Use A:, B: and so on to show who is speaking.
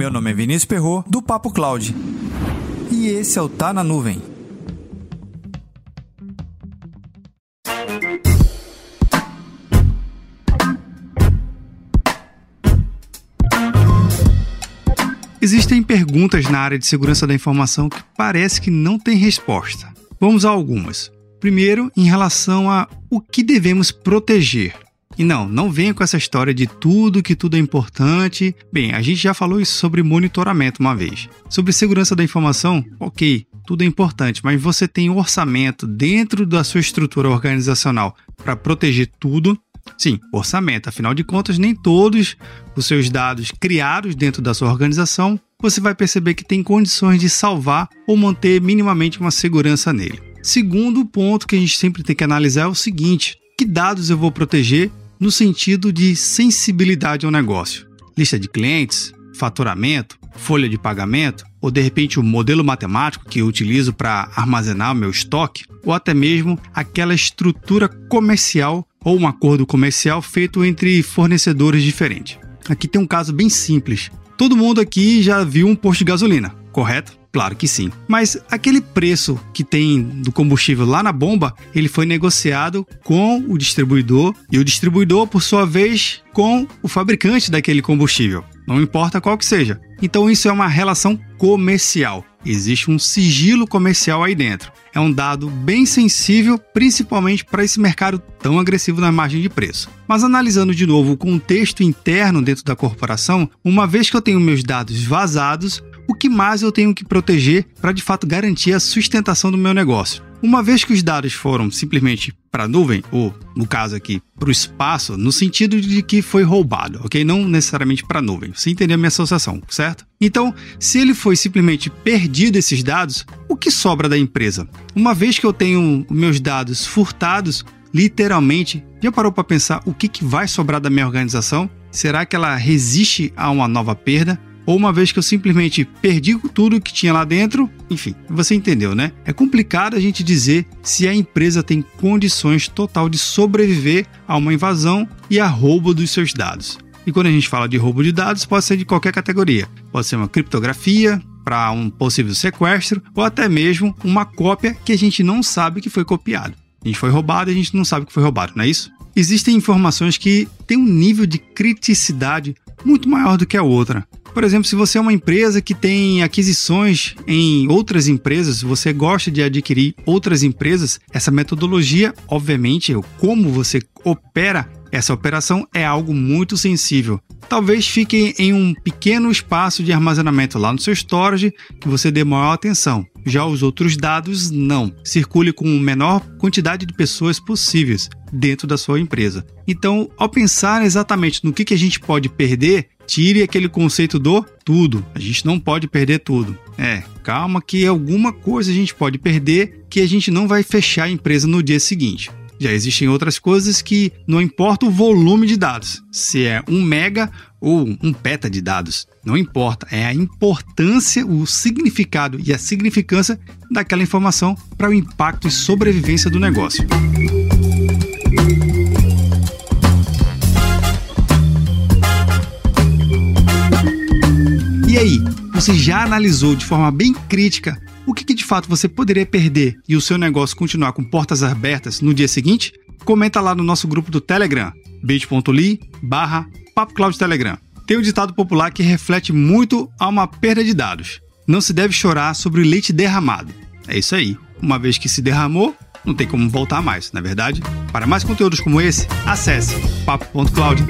A: Meu nome é Vinícius Perro do Papo Cloud. E esse é o Tá na Nuvem.
B: Existem perguntas na área de segurança da informação que parece que não tem resposta. Vamos a algumas. Primeiro, em relação a o que devemos proteger. E não, não venha com essa história de tudo que tudo é importante. Bem, a gente já falou isso sobre monitoramento uma vez. Sobre segurança da informação, ok, tudo é importante, mas você tem um orçamento dentro da sua estrutura organizacional para proteger tudo. Sim, orçamento, afinal de contas, nem todos os seus dados criados dentro da sua organização você vai perceber que tem condições de salvar ou manter minimamente uma segurança nele. Segundo ponto que a gente sempre tem que analisar é o seguinte: que dados eu vou proteger no sentido de sensibilidade ao negócio? Lista de clientes, faturamento, folha de pagamento, ou de repente o modelo matemático que eu utilizo para armazenar o meu estoque, ou até mesmo aquela estrutura comercial ou um acordo comercial feito entre fornecedores diferentes. Aqui tem um caso bem simples. Todo mundo aqui já viu um posto de gasolina, correto? Claro que sim. Mas aquele preço que tem do combustível lá na bomba, ele foi negociado com o distribuidor e o distribuidor, por sua vez, com o fabricante daquele combustível. Não importa qual que seja. Então isso é uma relação comercial. Existe um sigilo comercial aí dentro. É um dado bem sensível, principalmente para esse mercado tão agressivo na margem de preço. Mas analisando de novo o contexto interno dentro da corporação, uma vez que eu tenho meus dados vazados, o que mais eu tenho que proteger para de fato garantir a sustentação do meu negócio. Uma vez que os dados foram simplesmente para a nuvem, ou no caso aqui, para o espaço, no sentido de que foi roubado, ok? Não necessariamente para a nuvem. Você entendeu a minha associação, certo? Então, se ele foi simplesmente perdido esses dados, o que sobra da empresa? Uma vez que eu tenho meus dados furtados, literalmente, já parou para pensar o que, que vai sobrar da minha organização? Será que ela resiste a uma nova perda? Ou uma vez que eu simplesmente perdi tudo que tinha lá dentro, enfim, você entendeu, né? É complicado a gente dizer se a empresa tem condições total de sobreviver a uma invasão e a roubo dos seus dados. E quando a gente fala de roubo de dados, pode ser de qualquer categoria. Pode ser uma criptografia para um possível sequestro ou até mesmo uma cópia que a gente não sabe que foi copiado. A gente foi roubado e a gente não sabe que foi roubado, não é isso? Existem informações que têm um nível de criticidade muito maior do que a outra. Por exemplo, se você é uma empresa que tem aquisições em outras empresas, você gosta de adquirir outras empresas, essa metodologia, obviamente, como você opera essa operação é algo muito sensível. Talvez fique em um pequeno espaço de armazenamento lá no seu storage que você dê maior atenção. Já os outros dados, não. Circule com a menor quantidade de pessoas possíveis dentro da sua empresa. Então, ao pensar exatamente no que, que a gente pode perder, tire aquele conceito do tudo. A gente não pode perder tudo. É, calma que alguma coisa a gente pode perder que a gente não vai fechar a empresa no dia seguinte. Já existem outras coisas que não importa o volume de dados, se é um mega ou um peta de dados, não importa, é a importância, o significado e a significância daquela informação para o impacto e sobrevivência do negócio. E aí, você já analisou de forma bem crítica o que, que, de fato você poderia perder e o seu negócio continuar com portas abertas no dia seguinte? Comenta lá no nosso grupo do Telegram, bit.ly barra Telegram. Tem um ditado popular que reflete muito a uma perda de dados. Não se deve chorar sobre leite derramado. É isso aí. Uma vez que se derramou, não tem como voltar mais, não é verdade? Para mais conteúdos como esse, acesse papo.cloud.